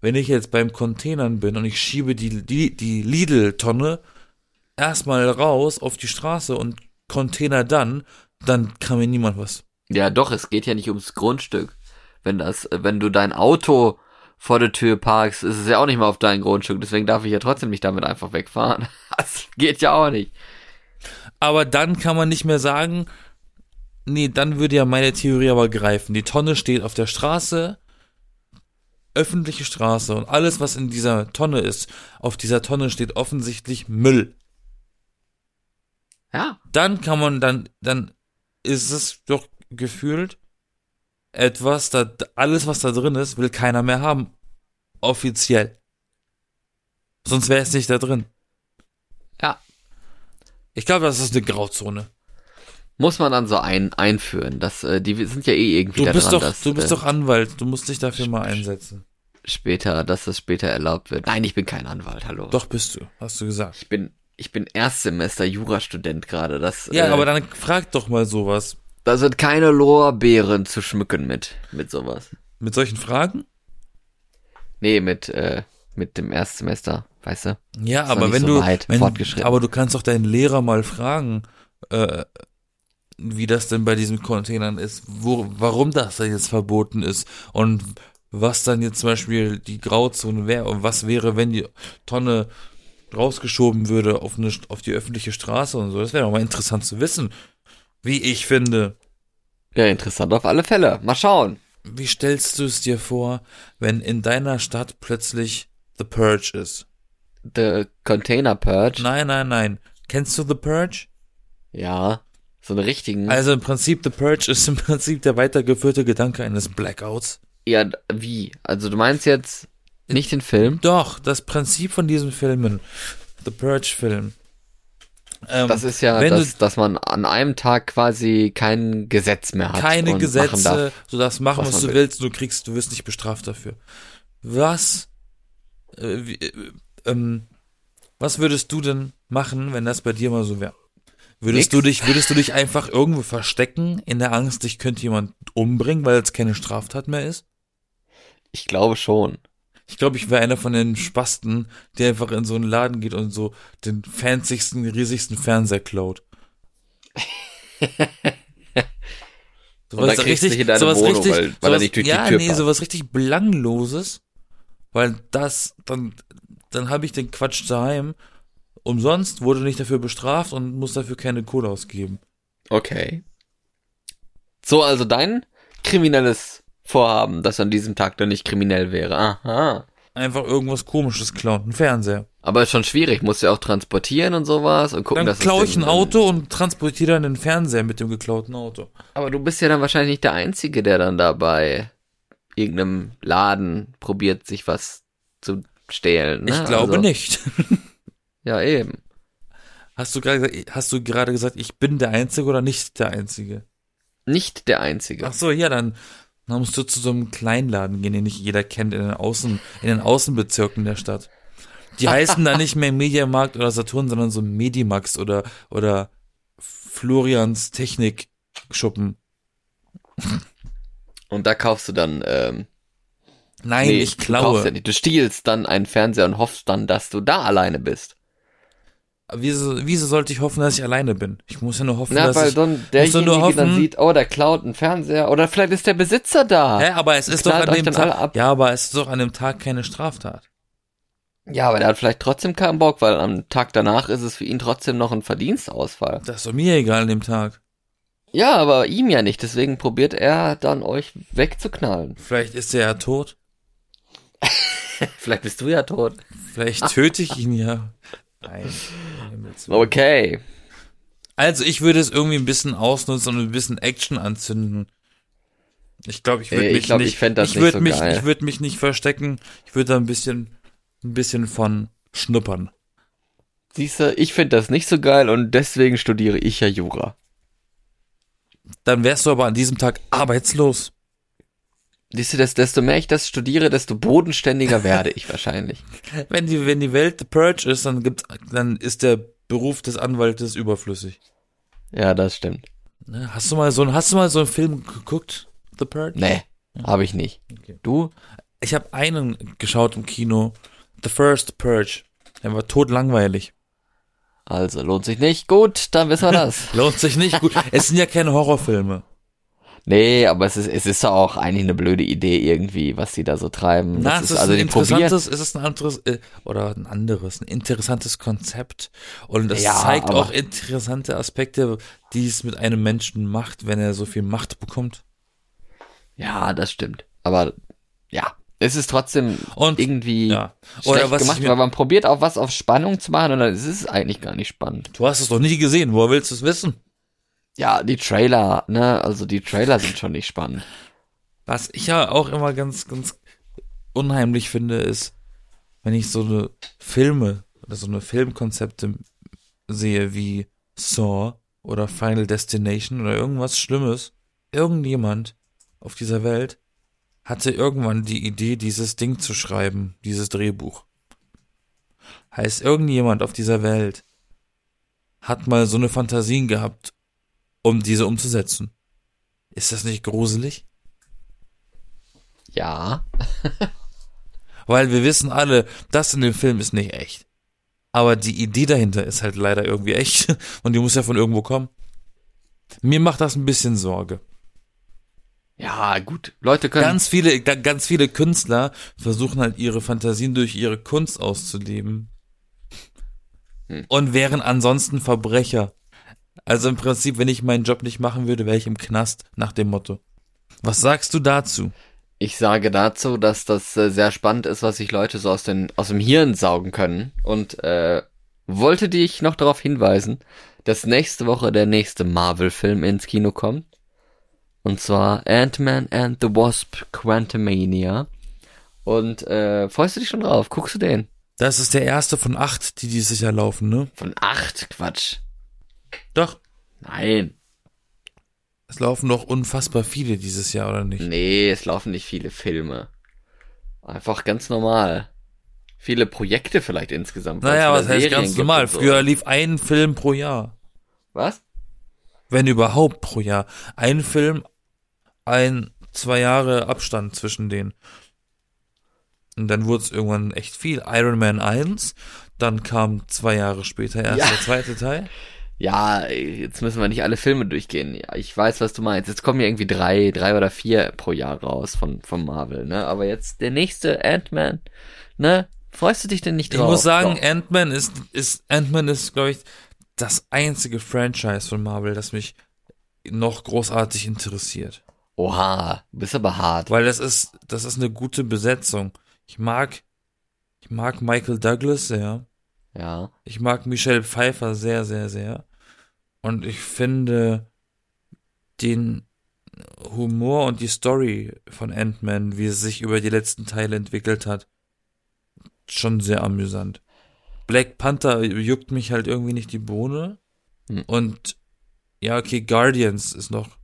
wenn ich jetzt beim Containern bin und ich schiebe die, die, die Lidl-Tonne erstmal raus auf die Straße und Container dann, dann kann mir niemand was. Ja, doch, es geht ja nicht ums Grundstück. Wenn das, wenn du dein Auto vor der Tür parkst, ist es ja auch nicht mal auf dein Grundstück, deswegen darf ich ja trotzdem nicht damit einfach wegfahren. [LAUGHS] Das geht ja auch nicht. Aber dann kann man nicht mehr sagen, nee, dann würde ja meine Theorie aber greifen. Die Tonne steht auf der Straße, öffentliche Straße und alles, was in dieser Tonne ist, auf dieser Tonne steht offensichtlich Müll. Ja. Dann kann man, dann, dann ist es doch gefühlt etwas, da alles, was da drin ist, will keiner mehr haben. Offiziell. Sonst wäre es nicht da drin. Ja. Ich glaube, das ist eine Grauzone. Muss man dann so ein, einführen. Das, äh, die sind ja eh irgendwie Du bist dran, doch, dass du bist äh, doch Anwalt. Du musst dich dafür mal einsetzen. später, dass das später erlaubt wird. Nein, ich bin kein Anwalt, hallo. Doch bist du, hast du gesagt. Ich bin, ich bin Erstsemester Jurastudent gerade. Das, Ja, äh, aber dann frag doch mal sowas. Da sind keine Lorbeeren zu schmücken mit, mit sowas. Mit solchen Fragen? Nee, mit, äh, mit dem Erstsemester, weißt du? Ja, aber wenn so du, weit wenn, fortgeschritten. aber du kannst doch deinen Lehrer mal fragen, äh, wie das denn bei diesen Containern ist, wo, warum das da jetzt verboten ist und was dann jetzt zum Beispiel die Grauzone wäre und was wäre, wenn die Tonne rausgeschoben würde auf, eine, auf die öffentliche Straße und so. Das wäre doch mal interessant zu wissen, wie ich finde. Ja, interessant auf alle Fälle. Mal schauen. Wie stellst du es dir vor, wenn in deiner Stadt plötzlich The Purge ist? The Container Purge. Nein, nein, nein. Kennst du The Purge? Ja. So eine richtigen. Also im Prinzip, The Purge ist im Prinzip der weitergeführte Gedanke eines Blackouts. ja, wie? Also du meinst jetzt nicht den Film? Doch, das Prinzip von diesen Filmen, The Purge-Film. Ähm, Das ist ja, wenn dass, du dass man an einem Tag quasi kein Gesetz mehr hat. keine Gesetze, darf. du darfst machen, was was, du will. willst, du kriegst, du wirst nicht bestraft dafür. Was, äh, wie, äh, ähm, was würdest du denn machen, wenn das bei dir mal so wäre? Würdest Nix. du dich, würdest du dich einfach irgendwo verstecken in der Angst, dich könnte jemand umbringen, weil es keine Straftat mehr ist? Ich glaube schon. Ich glaube, ich wäre einer von den Spasten, der einfach in so einen Laden geht und so den fancysten, riesigsten Fernseher klaut. [LAUGHS] So Und dann kriegst du dich in deine Wohnung, weil- weil er nicht durch die ja, Tür nee, passt. sowas richtig belangloses, weil das, dann, dann habe ich den Quatsch daheim. Umsonst wurde nicht dafür bestraft und muss dafür keine Kohle ausgeben. Okay. So, also dein kriminelles Vorhaben, das an diesem Tag dann nicht kriminell wäre. Aha. Einfach irgendwas komisches klauen, ein Fernseher. Aber ist schon schwierig, musst du ja auch transportieren und sowas und gucken, Dann dass es klaue ich ein Auto und transportiere dann den Fernseher mit dem geklauten Auto. Aber du bist ja dann wahrscheinlich nicht der Einzige, der dann da bei irgendeinem Laden probiert, sich was zu stehlen. Ne? Ich glaube also, nicht. [LAUGHS] Ja, eben. Hast du gerade hast du gerade gesagt, ich bin der Einzige oder nicht der Einzige? Nicht der Einzige. Ach so, ja, dann, dann musst du zu so einem Kleinladen gehen, den nicht jeder kennt, in den Außen, in den Außenbezirken der Stadt. Die [LAUGHS] heißen da nicht mehr Mediamarkt oder Saturn, sondern so Medimax oder, oder Florians Technikschuppen. Und da kaufst du dann, ähm, Nein, nee, ich Du, kaufst klaue. ja nicht. du stiehlst dann einen Fernseher und hoffst dann, dass du da alleine bist. Wieso, wieso sollte ich hoffen, dass ich alleine bin? Ich muss ja nur hoffen, Na, dass weil ich, dann derjenige nur hoffen- dann sieht, oh, der klaut einen Fernseher oder vielleicht ist der Besitzer da. Hä, aber es ist doch an dem Tag, ab. ja, aber es ist doch an dem Tag keine Straftat. Ja, aber der hat vielleicht trotzdem keinen Bock, weil am Tag danach ist es für ihn trotzdem noch ein Verdienstausfall. Das ist doch mir egal an dem Tag. Ja, aber ihm ja nicht, deswegen probiert er dann euch wegzuknallen. Vielleicht ist er ja tot. [LAUGHS] Vielleicht bist du ja tot. Vielleicht töte ich ihn ja. [LAUGHS] Nein. Okay. Also ich würde es irgendwie ein bisschen ausnutzen und ein bisschen Action anzünden. Ich glaube, ich würde ich mich glaub, nicht. ich ich nicht würde so mich, geil. ich würde mich nicht verstecken. Ich würde da ein bisschen, ein bisschen von schnuppern. Siehst du, ich finde das nicht so geil und deswegen studiere ich ja Jura. Dann wärst du aber an diesem Tag arbeitslos. Siehst du, desto mehr ich das studiere, desto bodenständiger [LAUGHS] werde ich wahrscheinlich. Wenn die, wenn die Welt the Purge ist, dann gibt's, dann ist der Beruf des Anwaltes überflüssig. Ja, das stimmt. Ne? Hast du mal so, hast du mal so einen Film geguckt? The Purge? Nee, habe ich nicht. Okay. Du? Ich habe einen geschaut im Kino. The First Purge. Der war totlangweilig. Also, lohnt sich nicht. Gut, dann wissen wir das. [LAUGHS] Lohnt sich nicht gut. es sind ja keine Horrorfilme. Nee, aber es ist, es ist auch eigentlich eine blöde Idee irgendwie, was die da so treiben. Na, Das es ist, also ein interessantes, es ist ein anderes, äh, oder ein anderes, ein interessantes Konzept. Und es Ja, zeigt auch interessante Aspekte, die es mit einem Menschen macht, wenn er so viel Macht bekommt. Ja, das stimmt. Aber ja, Es ist trotzdem Und- irgendwie Ja. schlecht Oder was gemacht, weil man probiert auch was auf Spannung zu machen und dann ist es eigentlich gar nicht spannend. Du hast es doch nie gesehen, woher willst du es wissen? Ja, die Trailer, ne, also die Trailer sind schon nicht spannend. Was ich ja auch immer ganz, ganz unheimlich finde, ist, wenn ich so eine Filme oder so eine Filmkonzepte sehe wie Saw oder Final Destination oder irgendwas Schlimmes. Irgendjemand auf dieser Welt hatte irgendwann die Idee, dieses Ding zu schreiben, dieses Drehbuch. Heißt, irgendjemand auf dieser Welt hat mal so eine Fantasien gehabt, um diese umzusetzen. Ist das nicht gruselig? Ja, [LAUGHS] Weil wir wissen alle, das in dem Film ist nicht echt. Aber die Idee dahinter ist halt leider irgendwie echt. [LAUGHS] Und die muss ja von irgendwo kommen. Mir macht das ein bisschen Sorge. ja, gut. Leute können, Ganz viele, ga- ganz viele Künstler versuchen halt ihre Fantasien durch ihre Kunst auszuleben. Hm. Und wären ansonsten Verbrecher. Also im Prinzip, wenn ich meinen Job nicht machen würde, wäre ich im Knast, nach dem Motto. Was sagst du dazu? ich sage dazu, dass das äh, sehr spannend ist, was sich Leute so aus, den, aus dem Hirn saugen können. Und äh, wollte dich noch darauf hinweisen, dass nächste Woche der nächste Marvel-Film ins Kino kommt. Und zwar Ant-Man and the Wasp Quantumania. Und äh, freust du dich schon drauf? Guckst du den? Das ist der erste von acht, die dieses Jahr laufen, ne? Von acht? Quatsch. Doch. Nein. Es laufen doch unfassbar viele dieses Jahr, oder nicht? Nee, es laufen nicht viele Filme. Einfach ganz normal. Viele Projekte vielleicht insgesamt. Naja, was heißt Serien ganz normal? so. Früher lief ein Film pro Jahr. Was? Wenn überhaupt pro Jahr. Ein Film, ein, zwei Jahre Abstand zwischen denen. Und dann wurde es irgendwann echt viel. Iron Man 1, dann kam zwei Jahre später erst Ja. der zweite Teil. Ja, jetzt müssen wir nicht alle Filme durchgehen. Ja, ich weiß, was du meinst. Jetzt kommen ja irgendwie drei, drei oder vier pro Jahr raus von, von Marvel, ne? Aber jetzt der nächste Ant-Man, ne? Freust du dich denn nicht Ich drauf? muss sagen. Ant-Man ist, ist, Ant-Man ist, glaube ich, das einzige Franchise von Marvel, das mich noch großartig interessiert. Oha, du bist aber hart. Weil das ist, das ist eine gute Besetzung. Ich mag, ich mag Michael Douglas sehr. Ja. Ich mag Michelle Pfeiffer sehr, sehr, sehr. Und ich finde den Humor und die Story von Ant-Man, wie es sich über die letzten Teile entwickelt hat, schon sehr amüsant. Black Panther juckt mich halt irgendwie nicht die Bohne. Hm. Und ja, okay, Guardians ist noch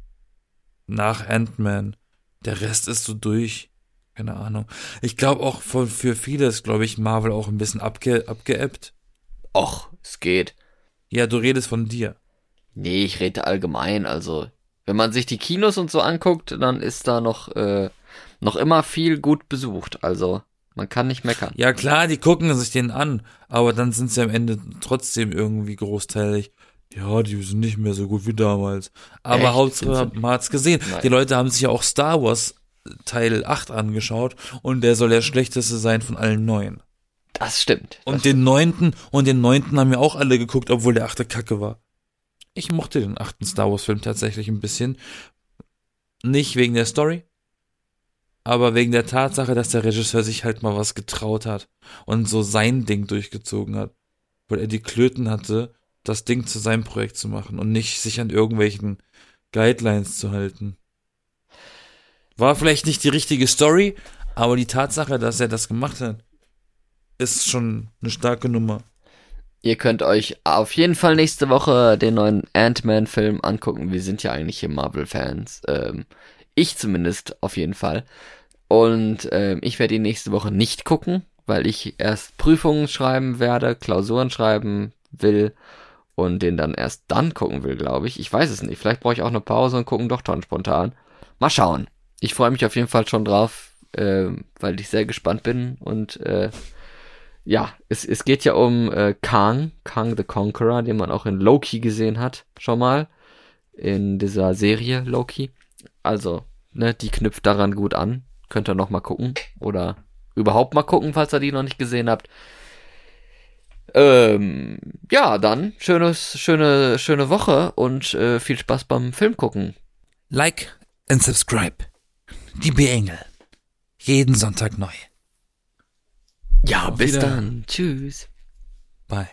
nach Ant-Man. Der Rest ist so durch. Keine Ahnung. Ich glaube auch für, für viele ist, glaube ich, Marvel auch ein bisschen abge, abgeebbt. Och, es geht. Ja, du redest von dir. Nee, ich rede allgemein, also wenn man sich die Kinos und so anguckt, dann ist da noch äh, noch immer viel gut besucht, also man kann nicht meckern. Ja, klar, die gucken sich den an, aber dann sind sie am Ende trotzdem irgendwie großteilig. Ja, die sind nicht mehr so gut wie damals. Aber Echt? Hauptsache, man hat's gesehen. Nein. Die Leute haben sich ja auch Star Wars Teil 8 angeschaut und der soll der schlechteste sein von allen neuen. Das stimmt. Und den neunten, und den neunten haben ja auch alle geguckt, obwohl der achte Kacke war. Ich mochte den achten Star Wars Film tatsächlich ein bisschen. Nicht wegen der Story, aber wegen der Tatsache, dass der Regisseur sich halt mal was getraut hat und so sein Ding durchgezogen hat. Weil er die Klöten hatte, das Ding zu seinem Projekt zu machen und nicht sich an irgendwelchen Guidelines zu halten. War vielleicht nicht die richtige Story, aber die Tatsache, dass er das gemacht hat, ist schon eine starke Nummer. Ihr könnt euch auf jeden Fall nächste Woche den neuen Ant-Man-Film angucken. Wir sind ja eigentlich hier Marvel-Fans. Ähm, ich zumindest auf jeden Fall. Und ähm, ich werde ihn nächste Woche nicht gucken, weil ich erst Prüfungen schreiben werde, Klausuren schreiben will und den dann erst dann gucken will, glaube ich. Ich weiß es nicht. Vielleicht brauche ich auch eine Pause und gucken doch dann spontan. Mal schauen. Ich freue mich auf jeden Fall schon drauf, ähm, weil ich sehr gespannt bin und äh, ja, es, es geht ja um äh, Kang, Kang the Conqueror, den man auch in Loki gesehen hat, schon mal. In dieser Serie Loki. Also, ne, die knüpft daran gut an. Könnt ihr noch mal gucken. Oder überhaupt mal gucken, falls ihr die noch nicht gesehen habt. Ähm, ja, dann schönes, schöne, schöne Woche und äh, viel Spaß beim Film gucken. Like and subscribe. Die B-Engel. Jeden Sonntag neu. Ja, Auf bis Wiederhören. dann. Tschüss. Bye.